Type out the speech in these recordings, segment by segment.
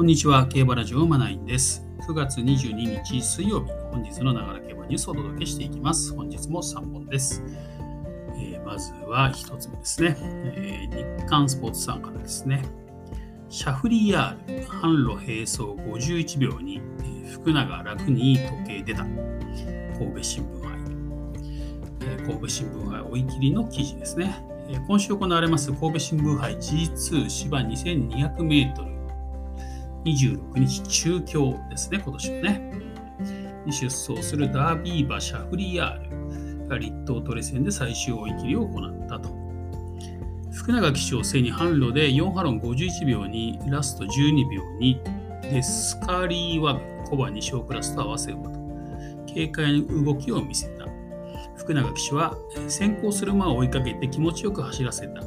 こんにちは、競馬ラジオマナインです。9月22日水曜日、本日のながら競馬ニュースをお届けしていきます。本日も3本です。えーまずは1つ目ですね、えー日刊スポーツさんからですね。シャフリヤール、販路並走51秒に、え福永楽に時計出た。神戸新聞杯。えー神戸新聞杯追い切りの記事ですね。え今週行われます神戸新聞杯 G2 芝 2200m 26日中京ですね、今年はね。に出走するダービー馬シャフリヤールが立東トレ戦で最終追い切りを行ったと。福永騎手を背に販路で4ハロン51秒にラスト12秒にでスカリーワグ小判2勝クラスと合わせ馬と軽快な動きを見せた。福永騎手は先行する馬を追いかけて気持ちよく走らせた。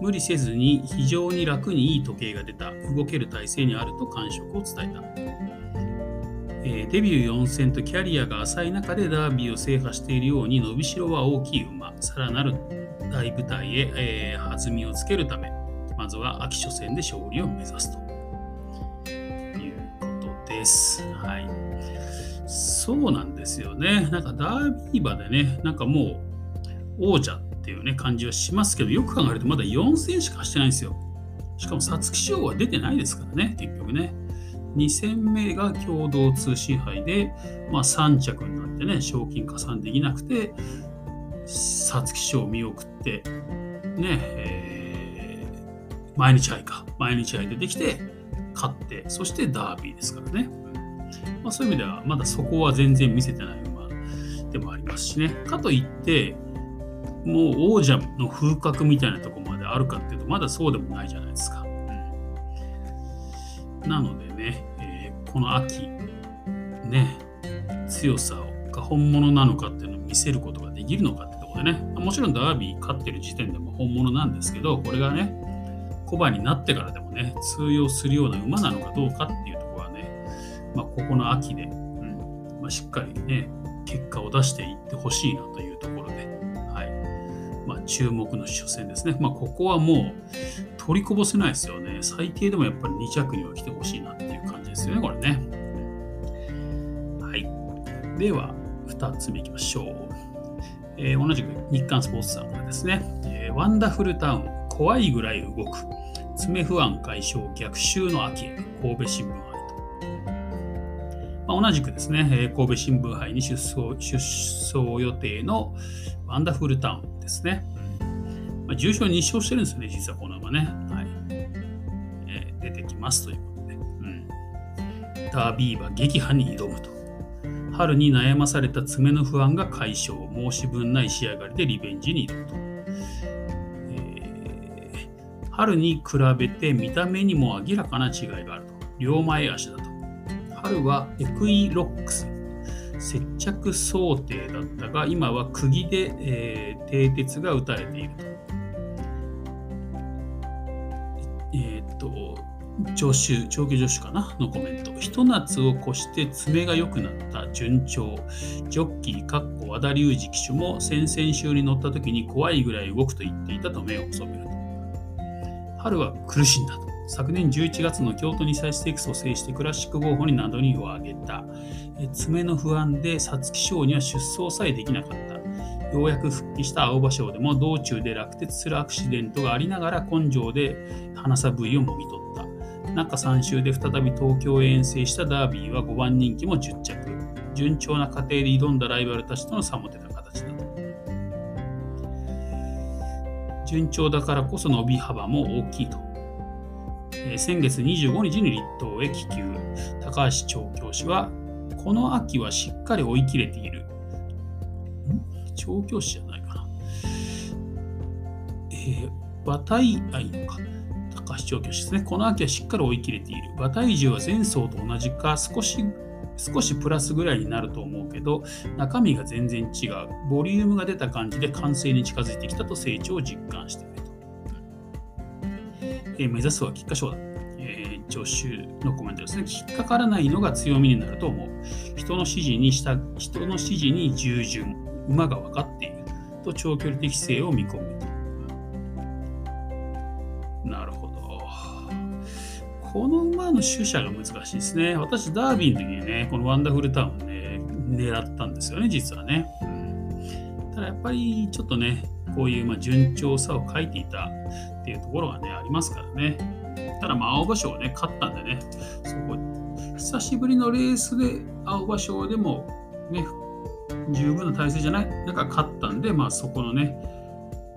無理せずに非常に楽にいい時計が出た。動ける体勢にあると感触を伝えた。えーデビュー4戦とキャリアが浅い中でダービーを制覇しているように伸びしろは大きい馬。さらなる大舞台へ、えー弾みをつけるため、まずは秋初戦で勝利を目指すということです。はい。そうなんですよね。なんかダービー馬でね、なんかもう王者っていうね感じはしますけど、よく考えるとまだ4戦しか走ってないんですよ。しかも皐月賞は出てないですからね、結局ね。2戦目が共同通信杯で、まあ、3着になってね、賞金加算できなくて、皐月賞を見送って、ね、えー毎日杯か、毎日杯でできて、勝って、そしてダービーですからね。まあ、そういう意味では、まだそこは全然見せてない馬でもありますしね。かといって、もう王者の風格みたいなところまであるかっていうと、まだそうでもないじゃないですか。うん。なのでね、えーこの秋、ね、強さが本物なのかっていうのを見せることができるのかってところでね、もちろんダービー勝ってる時点でも本物なんですけど、これがね、小馬になってからでもね、通用するような馬なのかどうかっていうところはね、まあ、ここの秋で、うんまあ、しっかりね、結果を出していってほしいなというところで、はいまあ、注目の初戦ですね。まあ、ここはもう取りこぼせないですよね。最低でもやっぱり2着には来てほしいなっていう感じですよね、これね。はい。では、2つ目いきましょう。えー同じく日刊スポーツさんからですね、えーワンダフルタウン、怖いぐらい動く、爪不安解消、逆襲の秋、神戸新聞杯と。まあ、同じくですね、えー神戸新聞杯に出走出走予定のワンダフルタウンですね。まあ、重賞2勝してるんですよね、実はこの馬ね。はいえー出てきますということで。うん、ダービー馬撃破に挑むと。春に悩まされた爪の不安が解消、申し分ない仕上がりでリベンジに挑むと。え春に比べて見た目にも明らかな違いがあると。両前足だと。春はエクイロックス、接着想定だったが、今は釘で、えー蹄鉄が打たれていると。えーっと、助手、長期助手かな？のコメント。ひと夏を越して爪が良くなった順調。ジョッキー、かっこ和田隆二騎手も先々週に乗った時に怖いぐらい動くと言っていたと目を細めると。春は苦しんだと。昨年11月の京都2歳ステークスを制してクラシック号砲に名乗りを上げた。爪の不安で皐月賞には出走さえできなかった。ようやく復帰した青葉賞でも道中で落鉄するアクシデントがありながら根性で花さ部位をもぎ取った。中3週で再び東京へ遠征したダービーは5番人気も10着。順調な過程で挑んだライバルたちとの差も出た形だと。順調だからこそ伸び幅も大きいと。え先月25日に立東へ気球。高橋調教師は、この秋はしっかり追い切れている。調教師じゃないかな。えー、馬体愛のか。高橋調教師ですね。この秋はしっかり追い切れている。馬体重は前走と同じか、少し少しプラスぐらいになると思うけど、中身が全然違う。ボリュームが出た感じで完成に近づいてきたと成長を実感している。え目指すは菊花賞だ。え助手のコメントですね。引っかからないのが強みになると思う。人の指示にした人の指示に従順。馬が分かっている。と長距離的性を見込む。なるほど。この馬の主者が難しいですね。私、ダービーの時にね、このワンダフルタウンね、狙ったんですよね、実はね。うん、ただやっぱりちょっとね、こういうま順調さを書いていたっていうところがね、ありますからね。ただ、まあ、青葉賞をね、勝ったんでね、そこ、久しぶりのレースで青葉賞でもね、十分な体制じゃない？中勝ったんで、まあ、そこのね、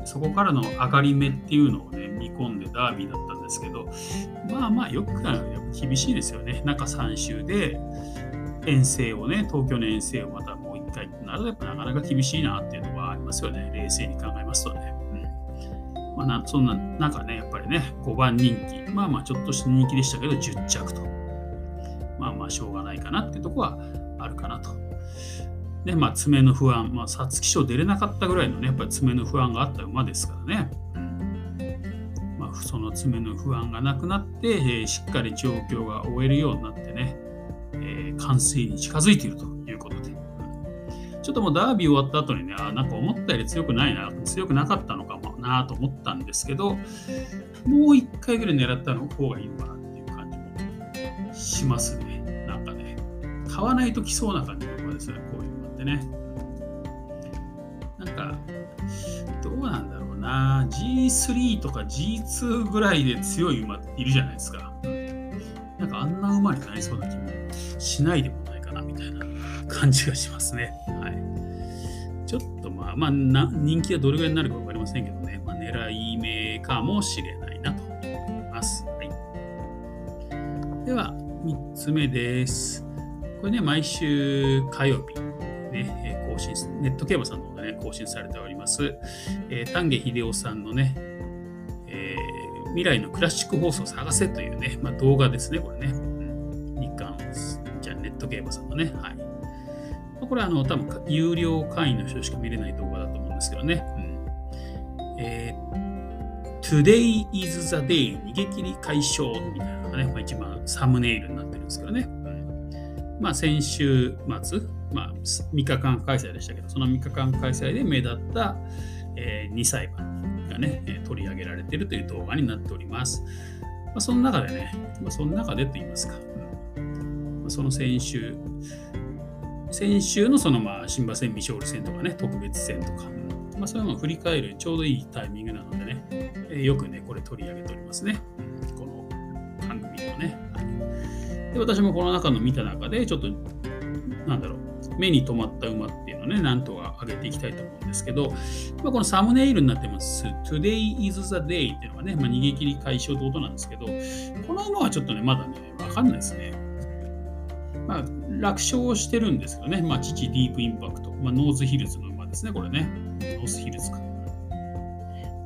そこからの上がり目っていうのをね、見込んでダービーだったんですけど、まあまあ、よく考えると厳しいですよね。中3週で遠征をね、東京の遠征をまたもう一回ってなると、やっぱなかなか厳しいなっていうのはありますよね。冷静に考えますとね。まあ、そんな中ね、やっぱりね、5番人気、まあまあちょっとした人気でしたけど、10着と。まあまあしょうがないかなっていうとこはあるかなと。で、まあ、爪の不安、まあ、皐月賞出れなかったぐらいのね、やっぱり爪の不安があった馬ですからね。まあ、その爪の不安がなくなって、えー、しっかり状況が終えるようになってね、えー、完成に近づいているということで。ちょっともうダービー終わった後にね、あなんか思ったより強くないな、強くなかったのかなと思ったんですけど、もう一回ぐらい狙ったの方がいいのかなっていう感じもしますね。なんかね、買わないと来そうな感じの馬ですね、こういうのってね。なんか、どうなんだろうな。G3 とか G2 ぐらいで強い馬いるじゃないですか。なんかあんな馬になりそうな気もしないでもないかなみたいな感じがしますね。はい。ちょっとまあ、まあ、人気はどれぐらいになるか分かりませんけどね、まあ、狙い目かもしれないなと思います。はい、では、3つ目です。これね、毎週火曜日、ね、更新、ネット競馬さんの方でね、更新されております、えー、丹下秀夫さんのね、えー、未来のクラシック放送を探せというね、まあ、動画ですね、これね。日韓、じゃネット競馬さんのね、はい。これはあの、多分有料会員の人しか見れない動画だと思うんですけどね。うんえー Today is the day 逃げ切り解消みたいなのがね、まあ、一番サムネイルになってるんですけどね。うん、まあ先週末、まあ、3日間開催でしたけど、その3日間開催で目立った、えー、2歳馬がね、取り上げられているという動画になっております。まあ、その中でね、まあ、その中でと言いますか、うんまあ、その先週、先週のそのまあ新馬戦、未勝利戦とかね、特別戦とか、まあ、そういうのを振り返るちょうどいいタイミングなのでね、えー、よくね、これ取り上げておりますね。この番組ではね。で私もこの中の見た中で、ちょっと、なんだろう、目に留まった馬っていうのをね、なんとか上げていきたいと思うんですけど、まあ、このサムネイルになってます、Today is the day っていうのがね、まあ、逃げ切り快勝ってことなんですけど、この馬はちょっとね、まだね、わかんないですね。まあ、楽勝してるんですけどね、まあ、父ディープインパクト、まあ、ノースヒルズの馬ですね、これね。ノースヒルズか。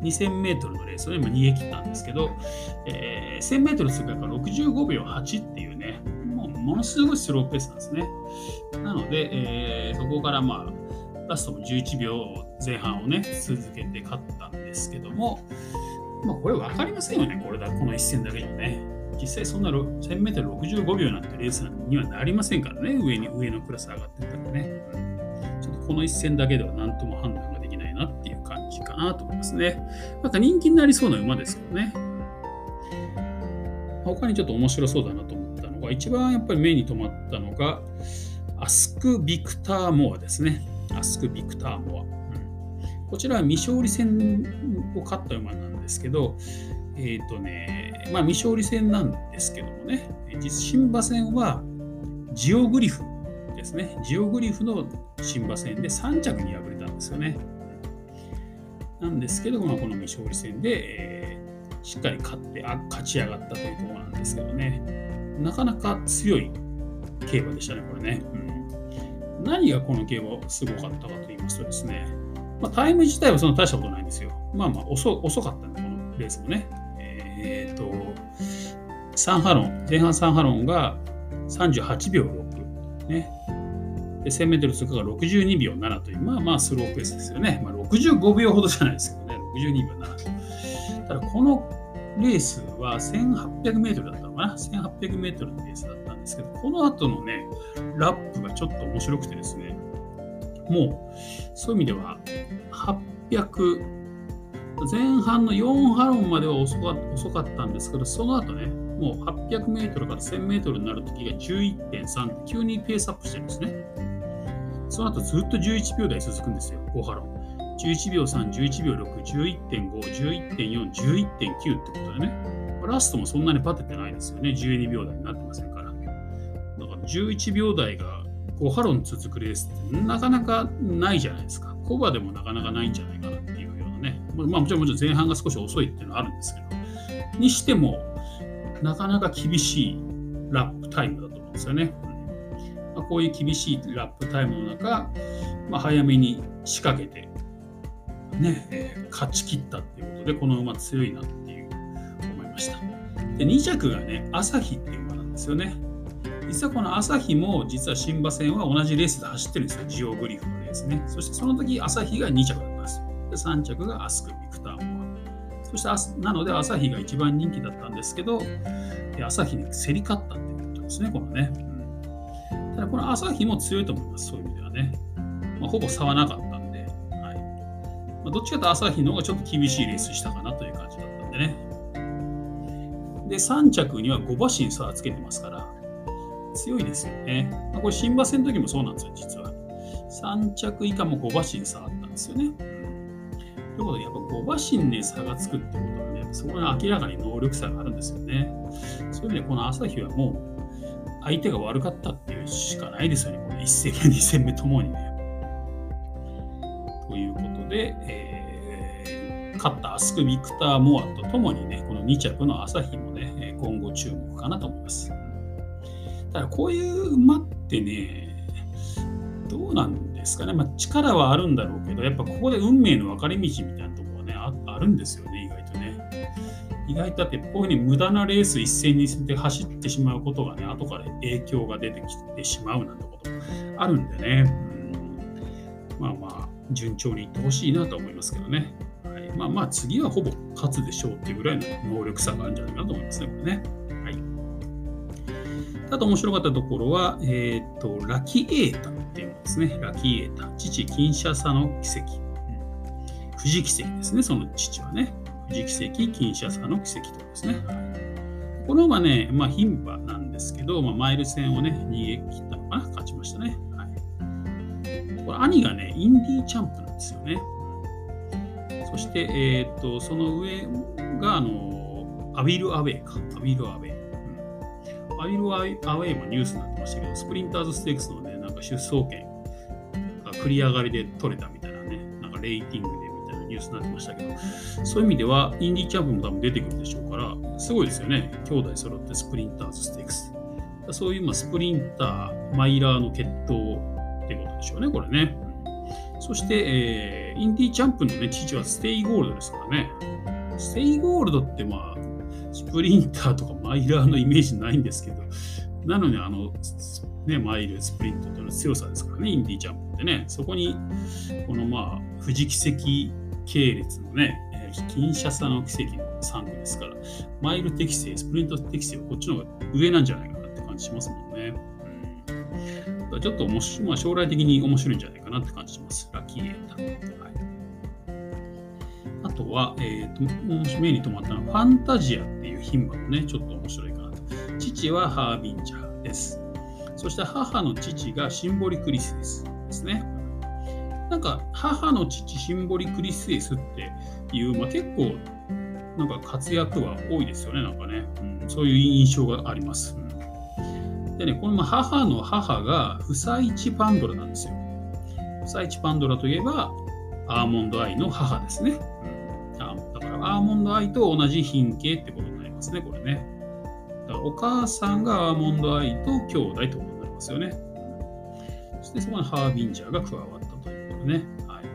2000メートルのレースを、ね、逃げ切ったんですけど、えー、1000メートル通過から65秒8っていうね、もうものすごいスローペースなんですね。なので、えー、そこからまあ、ラストも11秒前半をね、続けて勝ったんですけども、まあ、これ分かりませんよね、これだ、この一戦だけじゃね。実際そんな 1000m65 秒なんてレースにはなりませんからね、上に上のクラス上がってったらね。ちょっとこの一戦だけでは何とも判断ができないなっていう感じかなと思いますね。なんか人気になりそうな馬ですけどね。他にちょっと面白そうだなと思ったのが、一番やっぱり目に留まったのが、アスク・ビクター・モアですね。アスク・ビクター・モア。うん、こちらは未勝利戦を勝った馬なんですけど、えっ、ー、とね、まあ未勝利戦なんですけどもね、実新馬戦はジオグリフですね。ジオグリフの新馬戦で3着に敗れたんですよね。なんですけど、まあ、この未勝利戦で、えー、しっかり勝ってあ勝ち上がったというところなんですけどね、なかなか強い競馬でしたね、これね。うん何がこの競馬すごかったかと言いますとですね、まあ、タイム自体はそんな大したことないんですよ。まあまあ遅遅かったんで、このレースもね。えっ、ー、と、サンハロン、前半サンハロンが38秒6。ね。1000メートル通過が62秒7という、まあまあスローペースですよね。まあ65秒ほどじゃないですけどね、62秒7。ただ、このレースは1800メートルだったのかな ?1800 メートルのレースだったんですけど、この後のね、ラップがちょっと面白くてですね、もう、そういう意味では、800、前半の4ハロンまでは遅か遅かったんですけど、その後ね、もう800メートルから1000メートルになるときが11.3急にペースアップしてるんですね。その後ずっと11秒台続くんですよ、5ハロン。11秒3、11秒6、11.5、11.4、11.9ってことでね。ラストもそんなにバテてないですよね。12秒台になってませんから。だから11秒台が5ハロン続くレースってなかなかないじゃないですか。コバでもなかなかないんじゃないかまあもちろんもちろん前半が少し遅いっていうのはあるんですけど。にしても、なかなか厳しいラップタイムだと思うんですよね。まあ、こういう厳しいラップタイムの中、まあ、早めに仕掛けて、ね、勝ち切ったっていうことで、この馬強いなっていう思いました。で、2着がね、朝日っていう馬なんですよね。実はこの朝日も、実は新馬戦は同じレースで走ってるんですよ。ジオグリフのレースね。そしてその時、朝日が2着で。3着がアスク・ビクターモア。そして、なので朝日が一番人気だったんですけど、朝日に競り勝ったっていうことですね、このね。うん、ただ、この朝日も強いと思います、そういう意味ではね。まあ、ほぼ差はなかったんで、はいまあ、どっちかというと朝日の方がちょっと厳しいレースしたかなという感じだったんでね。で、3着には5馬身差をつけてますから、強いですよね。まあ、これ、新馬戦の時もそうなんですよ、実は。3着以下も5馬身差あったんですよね。ということで、やっぱ5馬身で差がつくってことはね、そこに明らかに能力差があるんですよね。そういう意味で、この朝日はもう、相手が悪かったっていうしかないですよね。この1戦目、2戦目ともにね。ということで、えー、勝ったアスク・ビクター・モアとともにね、この2着の朝日もね、今後注目かなと思います。ただこういう馬ってね、どうなんですかね、まあ、力はあるんだろうけど、やっぱここで運命の分かれ道みたいなところはねあ、るんですよね、意外とね。意外とだって、こういうふうに無駄なレース一戦にして走ってしまうことがね、後から影響が出てきてしまうなんてことあるんでね、うん、まあまあ、順調にいってほしいなと思いますけどね。はい、まあまあ、次はほぼ勝つでしょうっていうぐらいの能力差があるんじゃないかなと思いますね、これね。あと面白かったところは、えっ、ー、と、ラキエータっていうのですね。ラキエータ。父、キンシャサの奇跡。うん、富士奇跡ですね、その父はね。父キセキ、キンシャサノキセキとですね。はい、この馬ね、まあ、牝馬なんですけど、まあ、マイル戦をね、逃げ切ったのかな？勝ちましたね。はい、これ兄がね、インディーチャンプなんですよね。そして、えっ、と、その上が、あの、アウィルアウェイか。アウィルアウェイ。アウィルアウェイもニュースになってましたけど、スプリンターズステークスの、か出走権が繰り上がりで取れたみたいなね、なんかレーティングでみたいなニュースになってましたけど、そういう意味では、インディーチャンプも多分出てくるでしょうから、すごいですよね。兄弟揃ってスプリンターズステークス。そういう、ま、スプリンター、マイラーの血統ってことでしょうね、これね。そして、えー、インディーチャンプのね、父はステイゴールドですからね。ステイゴールドってまあ、スプリンターとかマイラーのイメージないんですけど、なのにあの、スね、マイル、スプリントというのは強さですからね、インディーチャンプってね、そこに、このまあ、富士奇跡系列のね、キンシャサの奇跡の3区ですから、マイル適正、スプリント適正はこっちの方が上なんじゃないかなって感じしますもんね。うん、ちょっと面白、まあ、将来的に面白いんじゃないかなって感じします。ラッキーエータ。はいあとは、えーと、目に留まったのはファンタジアっていう牝馬もね、ちょっと面白いかなと。父はハービンジャーです。そして母の父がシンボリクリスエスですね。なんか母の父シンボリクリスエスっていう、まあ、結構なんか活躍は多いですよね、なんかね。うん、そういう印象があります。うん、でね、この母の母がフサイチパンドラなんですよ。フサイチパンドラといえばアーモンドアイの母ですね。うん、だからアーモンドアイと同じ品系ってことになりますね、これね。お母さんがアーモンドアイと兄弟ってことになりますよね。そしてそこにハービンジャーが加わったということでね。はい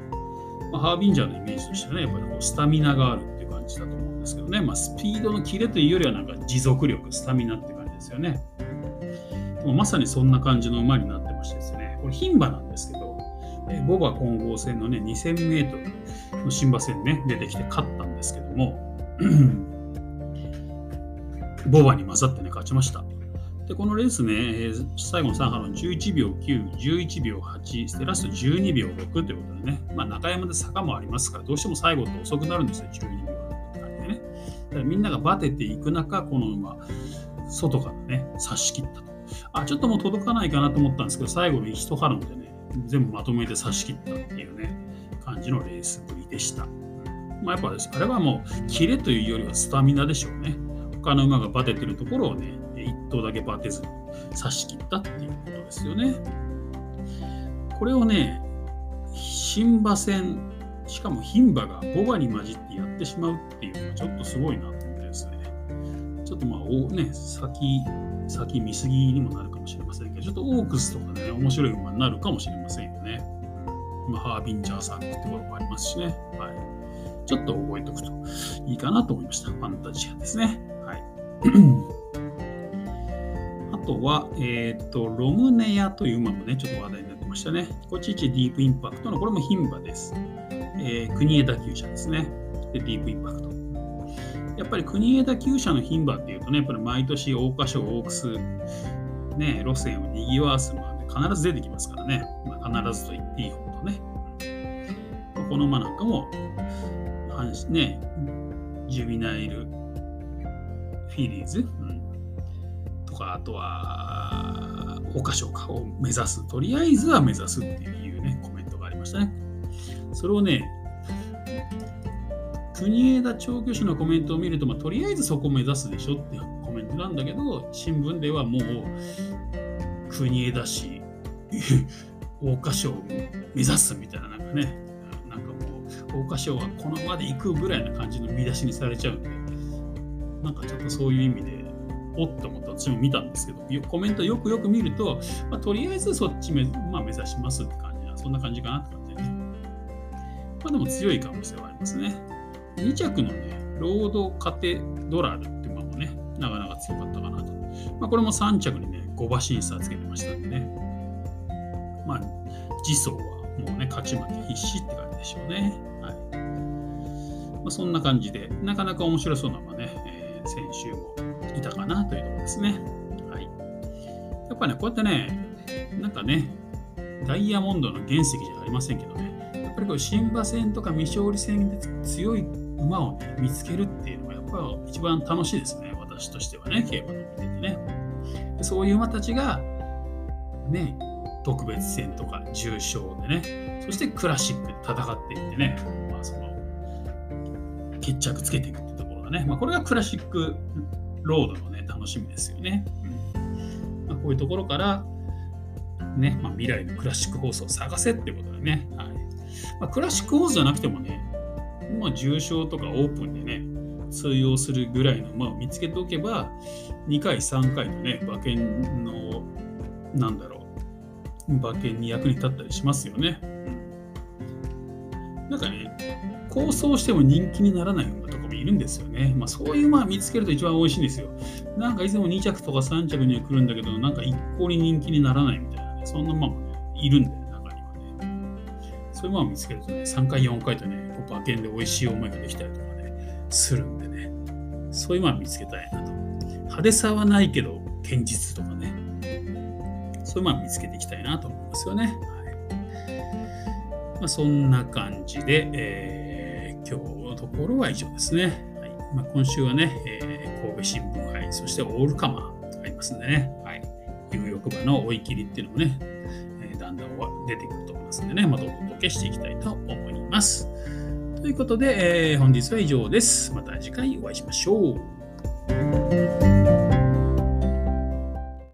まあ、ハービンジャーのイメージとしてはね、やっぱりこうスタミナがあるっていう感じだと思うんですけどね。まあ、スピードのキレというよりはなんか持続力、スタミナって感じですよね。でもまさにそんな感じの馬になってましてですね、これ牝馬なんですけど、えボバ混合戦のね、2000メートルの新馬戦ね、出てきて勝ったんですけども、ボバに混ざってね、勝ちました。で、このレースね、最後の3波の11秒9、11秒8、でラスト12秒6ということでね、まあ、中山で坂もありますから、どうしても最後って遅くなるんですよ、12秒6って感じでね。だからみんながバテていく中、この馬、外からね、差し切ったと。あ、ちょっともう届かないかなと思ったんですけど、最後に一波乱でね、全部まとめて差し切ったっていうね、感じのレースぶりでした。まあ、やっぱです、あれはもう、キレというよりはスタミナでしょうね。他の馬がバテてるところをね、1頭だけバテずに差し切ったっていうことですよね。これをね、新馬戦、しかも牝馬が牡馬に混じってやってしまうっていうのはちょっとすごいなと思ってですね。ちょっとまあ、おね、先、先見すぎにもなるかもしれませんけど、ちょっとオークスとかね、面白い馬になるかもしれませんよね。まあ、ハービンジャーさんってところもありますしね。はい。ちょっと覚えておくといいかなと思いました。ファンタジアですね。あとは、えっ、ー、と、ロムネアという馬もね、ちょっと話題になってましたね。こっちディープインパクトの、これも牝馬です。えー、国枝厩舎ですね。で、ディープインパクト。やっぱり国枝厩舎の牝馬っていうとね、やっぱり毎年桜花賞、オークス、ね、路線を賑わす馬で必ず出てきますからね。まあ、必ずと言っていいほどね。この馬なんかも、ね、ジュビナイルフィリーズ、うん、とか、あとは、桜花賞かを目指す。とりあえずは目指すっていうね、コメントがありましたね。それをね、国枝調教師のコメントを見ると、まあ、とりあえずそこを目指すでしょっていうコメントなんだけど、新聞ではもう、国枝氏、桜花賞を目指すみたいな、なんかね、なんかもう、桜花賞はこの場で行くぐらいな感じの見出しにされちゃうんで、なんかちょっとそういう意味で、おっと思った私も見たんですけど、コメントよくよく見ると、まあ、とりあえずそっちめ、まあ、目指しますって感じな、そんな感じかなって感じで。まあでも強い可能性はありますね。2着のね、ロードカテドラルっていう馬もね、なかなか強かったかなと。まあ、これも3着にね、5馬審査つけてましたんでね。まあ、次走はもうね、勝ち負け必至って感じでしょうね。はい。まあ、そんな感じで、なかなか面白そうな馬ね、先週もいたかなというところですね。はい。やっぱね、こうやってね、なんかね、ダイヤモンドの原石じゃありませんけどね、やっぱりこう新馬戦とか未勝利戦で強い馬を、ね、見つけるっていうのがやっぱり一番楽しいですね、私としてはね、競馬の見ててね。そういう馬たちが、ね、特別戦とか重賞でね、そしてクラシックで戦っていってね、まあ、その決着つけていくがね、まあ、これがクラシックロードのね、楽しみですよね。うん。まあ、こういうところから、ね、まあ、未来のクラシック放送を探せってことでね、はい。まあ、クラシック放送じゃなくてもね、まあ、重賞とかオープンでね、通用するぐらいの馬を見つけておけば、2回、3回とね、馬券の、なんだろう、馬券に役に立ったりしますよね。なんかね、構想しても人気にならない馬るんですよね。まあ、そういう馬見つけると一番美味しいんですよ。なんかいつも2着とか3着には来るんだけど、なんか一向に人気にならないみたいなね、そんな馬もね、いるんだよ、中にはね。そういう馬を見つけるとね、3回、4回とね、こう馬券で美味しい思いができたりとかね、するんでね、そういう馬を見つけたいなと。派手さはないけど、堅実とかね、そういう馬を見つけていきたいなと思いますよね。はいまあ、そんな感じで、えー、今日ところは以上ですね。はいまあ、今週はね、えー、神戸新聞杯、そしてオールカマーありますんでね、はい、有力馬の追い切りっていうのもね、えー、だんだん出てくると思いますんでね、またお届けしていきたいと思います。ということで、えー、本日は以上です。また次回お会いしましょう。